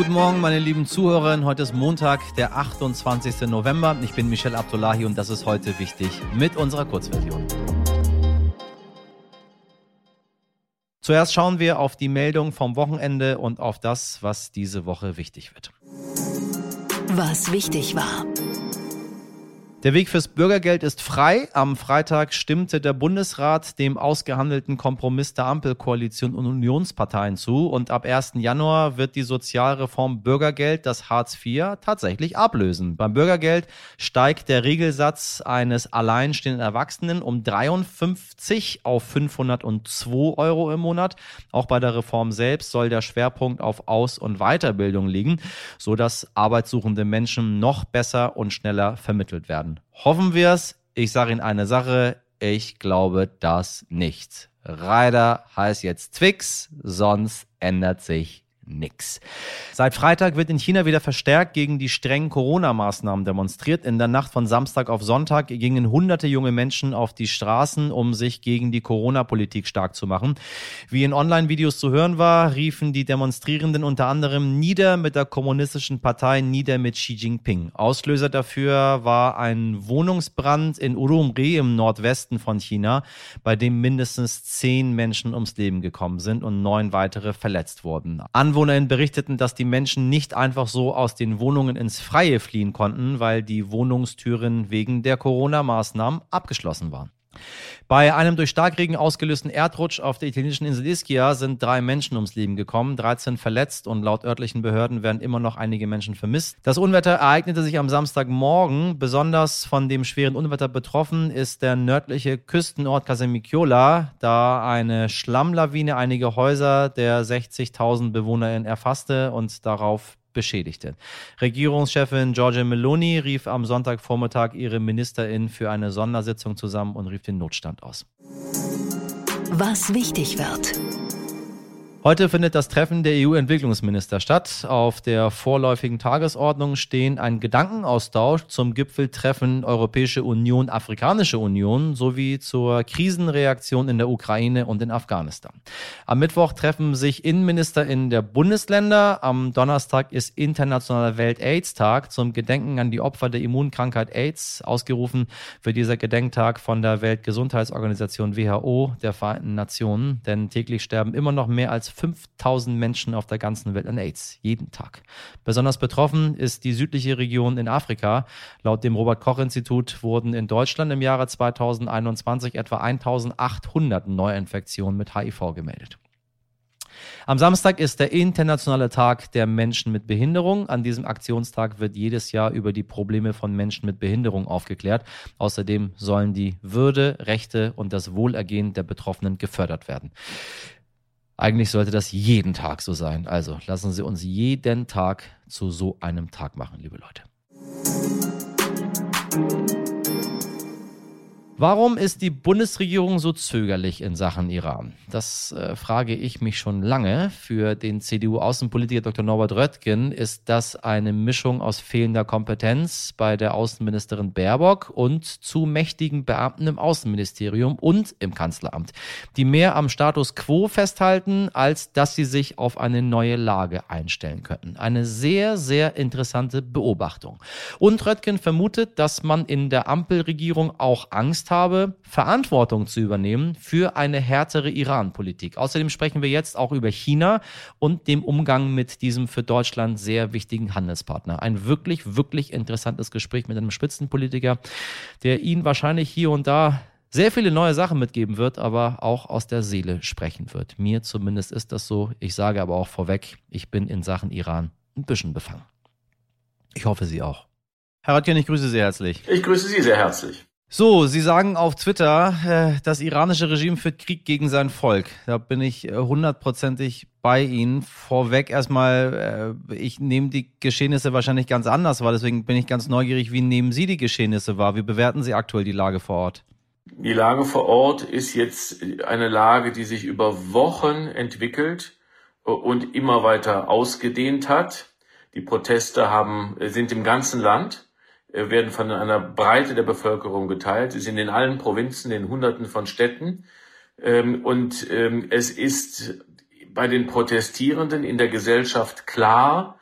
Guten Morgen, meine lieben Zuhörerinnen. Heute ist Montag, der 28. November. Ich bin Michel Abdullahi und das ist heute wichtig mit unserer Kurzversion. Zuerst schauen wir auf die Meldung vom Wochenende und auf das, was diese Woche wichtig wird. Was wichtig war. Der Weg fürs Bürgergeld ist frei. Am Freitag stimmte der Bundesrat dem ausgehandelten Kompromiss der Ampelkoalition und Unionsparteien zu. Und ab 1. Januar wird die Sozialreform Bürgergeld das Hartz IV tatsächlich ablösen. Beim Bürgergeld steigt der Regelsatz eines alleinstehenden Erwachsenen um 53 auf 502 Euro im Monat. Auch bei der Reform selbst soll der Schwerpunkt auf Aus- und Weiterbildung liegen, sodass arbeitssuchende Menschen noch besser und schneller vermittelt werden. Hoffen wir es. Ich sage Ihnen eine Sache. Ich glaube das nicht. Ryder heißt jetzt Twix, sonst ändert sich nix. Seit Freitag wird in China wieder verstärkt gegen die strengen Corona-Maßnahmen demonstriert. In der Nacht von Samstag auf Sonntag gingen hunderte junge Menschen auf die Straßen, um sich gegen die Corona-Politik stark zu machen. Wie in Online-Videos zu hören war, riefen die Demonstrierenden unter anderem nieder mit der kommunistischen Partei, nieder mit Xi Jinping. Auslöser dafür war ein Wohnungsbrand in Urumqi im Nordwesten von China, bei dem mindestens zehn Menschen ums Leben gekommen sind und neun weitere verletzt wurden. Anwohner AnwohnerInnen berichteten, dass die Menschen nicht einfach so aus den Wohnungen ins Freie fliehen konnten, weil die Wohnungstüren wegen der Corona-Maßnahmen abgeschlossen waren. Bei einem durch Starkregen ausgelösten Erdrutsch auf der italienischen Insel Ischia sind drei Menschen ums Leben gekommen, 13 verletzt und laut örtlichen Behörden werden immer noch einige Menschen vermisst. Das Unwetter ereignete sich am Samstagmorgen. Besonders von dem schweren Unwetter betroffen ist der nördliche Küstenort Casamicciola, da eine Schlammlawine einige Häuser der 60.000 BewohnerInnen erfasste und darauf beschädigte. Regierungschefin Giorgia Meloni rief am Sonntagvormittag ihre Ministerin für eine Sondersitzung zusammen und rief den Notstand aus. Was wichtig wird. Heute findet das Treffen der EU-Entwicklungsminister statt. Auf der vorläufigen Tagesordnung stehen ein Gedankenaustausch zum Gipfeltreffen Europäische Union, Afrikanische Union sowie zur Krisenreaktion in der Ukraine und in Afghanistan. Am Mittwoch treffen sich Innenminister in der Bundesländer. Am Donnerstag ist Internationaler Welt-AIDS-Tag zum Gedenken an die Opfer der Immunkrankheit AIDS. Ausgerufen wird dieser Gedenktag von der Weltgesundheitsorganisation WHO der Vereinten Nationen, denn täglich sterben immer noch mehr als 5000 Menschen auf der ganzen Welt an AIDS, jeden Tag. Besonders betroffen ist die südliche Region in Afrika. Laut dem Robert-Koch-Institut wurden in Deutschland im Jahre 2021 etwa 1800 Neuinfektionen mit HIV gemeldet. Am Samstag ist der internationale Tag der Menschen mit Behinderung. An diesem Aktionstag wird jedes Jahr über die Probleme von Menschen mit Behinderung aufgeklärt. Außerdem sollen die Würde, Rechte und das Wohlergehen der Betroffenen gefördert werden. Eigentlich sollte das jeden Tag so sein. Also lassen Sie uns jeden Tag zu so einem Tag machen, liebe Leute. Warum ist die Bundesregierung so zögerlich in Sachen Iran? Das äh, frage ich mich schon lange. Für den CDU-Außenpolitiker Dr. Norbert Röttgen ist das eine Mischung aus fehlender Kompetenz bei der Außenministerin Baerbock und zu mächtigen Beamten im Außenministerium und im Kanzleramt, die mehr am Status quo festhalten, als dass sie sich auf eine neue Lage einstellen könnten. Eine sehr, sehr interessante Beobachtung. Und Röttgen vermutet, dass man in der Ampelregierung auch Angst habe, Verantwortung zu übernehmen für eine härtere Iran-Politik. Außerdem sprechen wir jetzt auch über China und dem Umgang mit diesem für Deutschland sehr wichtigen Handelspartner. Ein wirklich, wirklich interessantes Gespräch mit einem Spitzenpolitiker, der Ihnen wahrscheinlich hier und da sehr viele neue Sachen mitgeben wird, aber auch aus der Seele sprechen wird. Mir zumindest ist das so. Ich sage aber auch vorweg, ich bin in Sachen Iran ein bisschen befangen. Ich hoffe, Sie auch. Herr Röttgen, ich grüße Sie herzlich. Ich grüße Sie sehr herzlich. So, Sie sagen auf Twitter, äh, das iranische Regime führt Krieg gegen sein Volk. Da bin ich äh, hundertprozentig bei Ihnen. Vorweg erstmal, äh, ich nehme die Geschehnisse wahrscheinlich ganz anders wahr, deswegen bin ich ganz neugierig, wie nehmen Sie die Geschehnisse wahr? Wie bewerten Sie aktuell die Lage vor Ort? Die Lage vor Ort ist jetzt eine Lage, die sich über Wochen entwickelt und immer weiter ausgedehnt hat. Die Proteste haben, sind im ganzen Land werden von einer Breite der Bevölkerung geteilt. Sie sind in allen Provinzen, in Hunderten von Städten. Ähm, und ähm, es ist bei den Protestierenden in der Gesellschaft klar,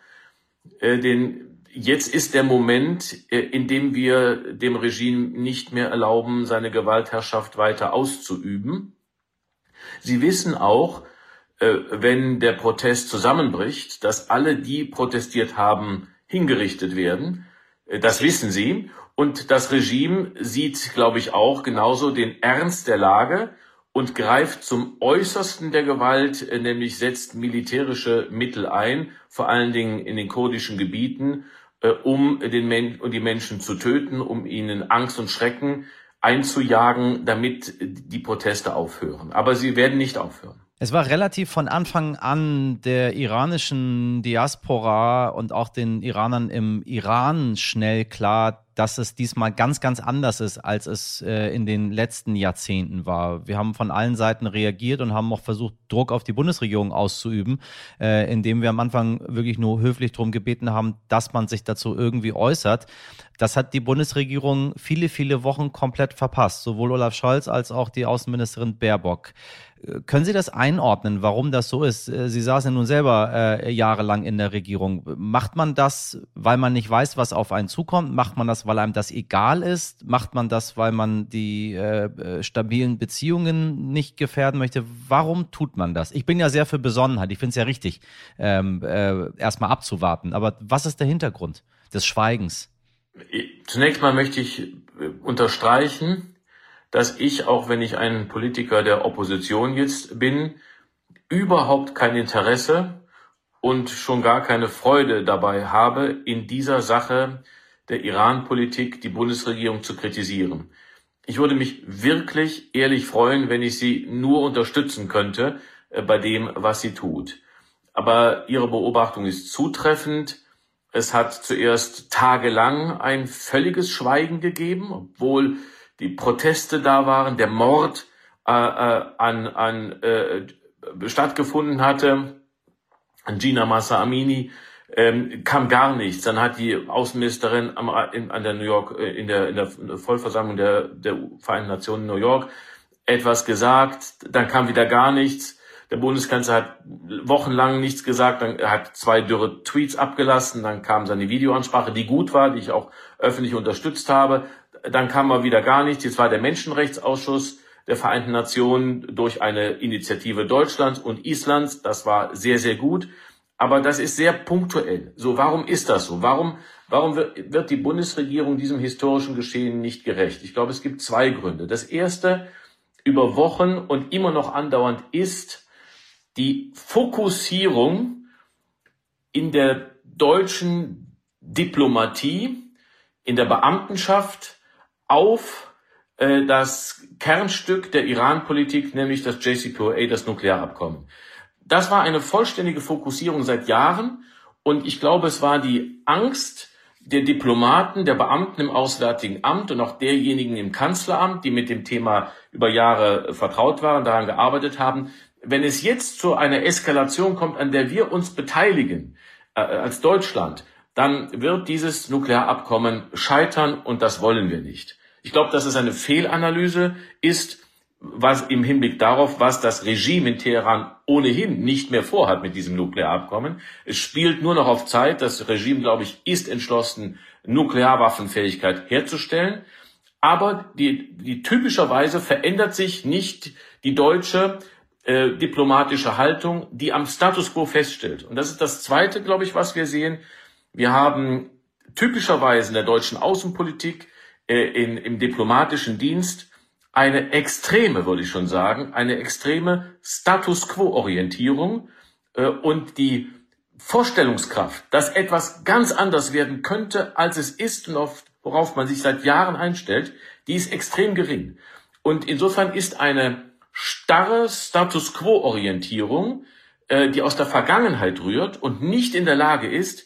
äh, den, jetzt ist der Moment, äh, in dem wir dem Regime nicht mehr erlauben, seine Gewaltherrschaft weiter auszuüben. Sie wissen auch, äh, wenn der Protest zusammenbricht, dass alle, die protestiert haben, hingerichtet werden. Äh, das wissen sie. Und das Regime sieht, glaube ich, auch genauso den Ernst der Lage und greift zum Äußersten der Gewalt, äh, nämlich setzt militärische Mittel ein, vor allen Dingen in den kurdischen Gebieten, um den Men um die Menschen zu töten, um ihnen Angst und Schrecken einzujagen, damit die Proteste aufhören. Aber sie werden nicht aufhören. Es war relativ von Anfang an der iranischen Diaspora und auch den Iranern im Iran schnell klar, dass es diesmal ganz, ganz anders ist, als es äh, in den letzten Jahrzehnten war. Wir haben von allen Seiten reagiert und haben auch versucht, Druck auf die Bundesregierung auszuüben, äh, indem wir am Anfang wirklich nur höflich darum gebeten haben, dass man sich dazu irgendwie äußert. Das hat die Bundesregierung viele, viele Wochen komplett verpasst, sowohl Olaf Scholz als auch die Außenministerin Baerbock. Können Sie das einordnen, warum das so ist? Äh, Sie saßen ja nun selber äh, jahrelang in der Regierung. Macht man das, weil man nicht weiß, was auf einen zukommt? Macht man das, weil einem das egal ist? Macht man das, weil man die äh, äh stabilen Beziehungen nicht gefährden möchte? Warum tut man das? Ich bin ja sehr für Besonnenheit. Ich finde es ja richtig, ähm, äh, erstmal abzuwarten. Aber was ist der Hintergrund des Schweigens? Zunächst mal möchte ich äh, unterstreichen, dass ich, auch wenn ich ein Politiker der Opposition jetzt bin, überhaupt kein Interesse und schon gar keine Freude dabei habe, in dieser Sache der Iran-Politik die Bundesregierung zu kritisieren. Ich würde mich wirklich ehrlich freuen, wenn ich sie nur unterstützen könnte äh, bei dem, was sie tut. Aber Ihre Beobachtung ist zutreffend. Es hat zuerst tagelang ein völliges Schweigen gegeben, obwohl die Proteste da waren, der Mord äh, äh, an, an äh, stattgefunden hatte, an Gina Massa Amini, ähm, kam gar nichts. Dann hat die Außenministerin am, in, an der New York, äh, in der, in der Vollversammlung der, der Vereinten Nationen in New York etwas gesagt, dann kam wieder gar nichts. Der Bundeskanzler hat wochenlang nichts gesagt, dann hat zwei dürre Tweets abgelassen, dann kam seine Videoansprache, die gut war, die ich auch öffentlich unterstützt habe. Dann kam mal wieder gar nichts. Jetzt war der Menschenrechtsausschuss der Vereinten Nationen durch eine Initiative Deutschlands und Islands. Das war sehr, sehr gut. Aber das ist sehr punktuell. So, warum ist das so? Warum, warum wird, die Bundesregierung diesem historischen Geschehen nicht gerecht? Ich glaube, es gibt zwei Gründe. Das erste, über Wochen und immer noch andauernd ist die Fokussierung in der deutschen Diplomatie, in der Beamtenschaft, auf äh, das Kernstück der Iran-Politik, nämlich das JCPOA, das Nuklearabkommen. Das war eine vollständige Fokussierung seit Jahren und ich glaube, es war die Angst der Diplomaten, der Beamten im Auswärtigen Amt und auch derjenigen im Kanzleramt, die mit dem Thema über Jahre vertraut waren, daran gearbeitet haben. Wenn es jetzt zu einer Eskalation kommt, an der wir uns beteiligen, äh, als Deutschland, dann wird dieses Nuklearabkommen scheitern und das wollen wir nicht. Ich glaube, dass es eine Fehlanalyse ist, was im Hinblick darauf, was das Regime in Teheran ohnehin nicht mehr vorhat mit diesem Nuklearabkommen. Es spielt nur noch auf Zeit. Das Regime, glaube ich, ist entschlossen, Nuklearwaffenfähigkeit herzustellen. Aber die, die typischerweise verändert sich nicht die deutsche äh, diplomatische Haltung, die am Status quo feststellt. Und das ist das Zweite, glaube ich, was wir sehen. Wir haben typischerweise in der deutschen Außenpolitik äh, in, im diplomatischen Dienst eine extreme, würde ich schon sagen, eine extreme Status quo-Orientierung äh, und die Vorstellungskraft, dass etwas ganz anders werden könnte, als es ist und auf, worauf man sich seit Jahren einstellt, die ist extrem gering. Und insofern ist eine starre Status quo-Orientierung, äh, die aus der Vergangenheit rührt und nicht in der Lage ist,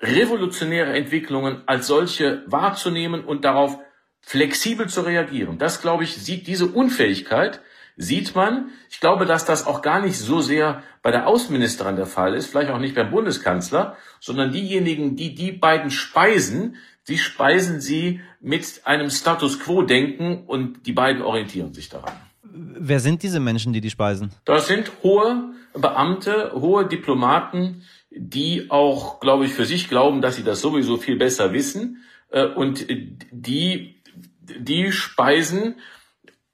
revolutionäre Entwicklungen als solche wahrzunehmen und darauf flexibel zu reagieren. Das, glaube ich, sieht diese Unfähigkeit, sieht man. Ich glaube, dass das auch gar nicht so sehr bei der Außenministerin der Fall ist, vielleicht auch nicht beim Bundeskanzler, sondern diejenigen, die die beiden speisen, die speisen sie mit einem Status quo-Denken und die beiden orientieren sich daran. Wer sind diese Menschen, die die speisen? Das sind hohe Beamte, hohe Diplomaten, die auch, glaube ich, für sich glauben, dass sie das sowieso viel besser wissen äh, und die, die speisen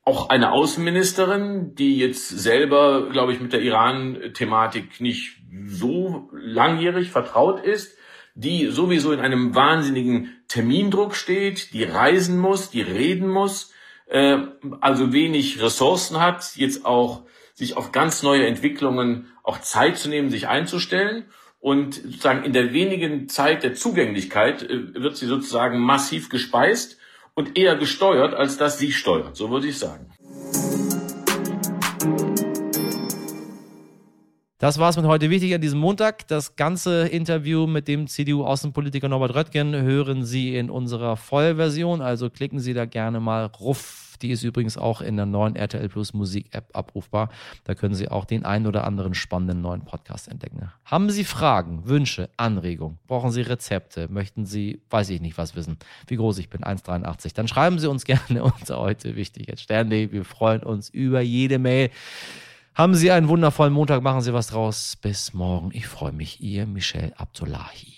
auch eine Außenministerin, die jetzt selber, glaube ich, mit der Iran-Thematik nicht so langjährig vertraut ist, die sowieso in einem wahnsinnigen Termindruck steht, die reisen muss, die reden muss, äh, also wenig Ressourcen hat, jetzt auch sich auf ganz neue Entwicklungen auch Zeit zu nehmen, sich einzustellen. Und sozusagen in der wenigen Zeit der Zugänglichkeit äh, wird sie sozusagen massiv gespeist und eher gesteuert, als dass sie steuert. So würde ich sagen. Das war es mit heute wichtig an diesem Montag. Das ganze Interview mit dem CDU-Außenpolitiker Norbert Röttgen hören Sie in unserer Vollversion. Also klicken Sie da gerne mal ruff. Die ist übrigens auch in der neuen RTL Plus Musik-App abrufbar. Da können Sie auch den einen oder anderen spannenden neuen Podcast entdecken. Haben Sie Fragen, Wünsche, Anregungen? Brauchen Sie Rezepte? Möchten Sie, weiß ich nicht, was wissen? Wie groß ich bin, 1,83. Dann schreiben Sie uns gerne unter heute wichtig at Sternde. Wir freuen uns über jede Mail. Haben Sie einen wundervollen Montag, machen Sie was draus. Bis morgen. Ich freue mich, Ihr Michel Abdullahi.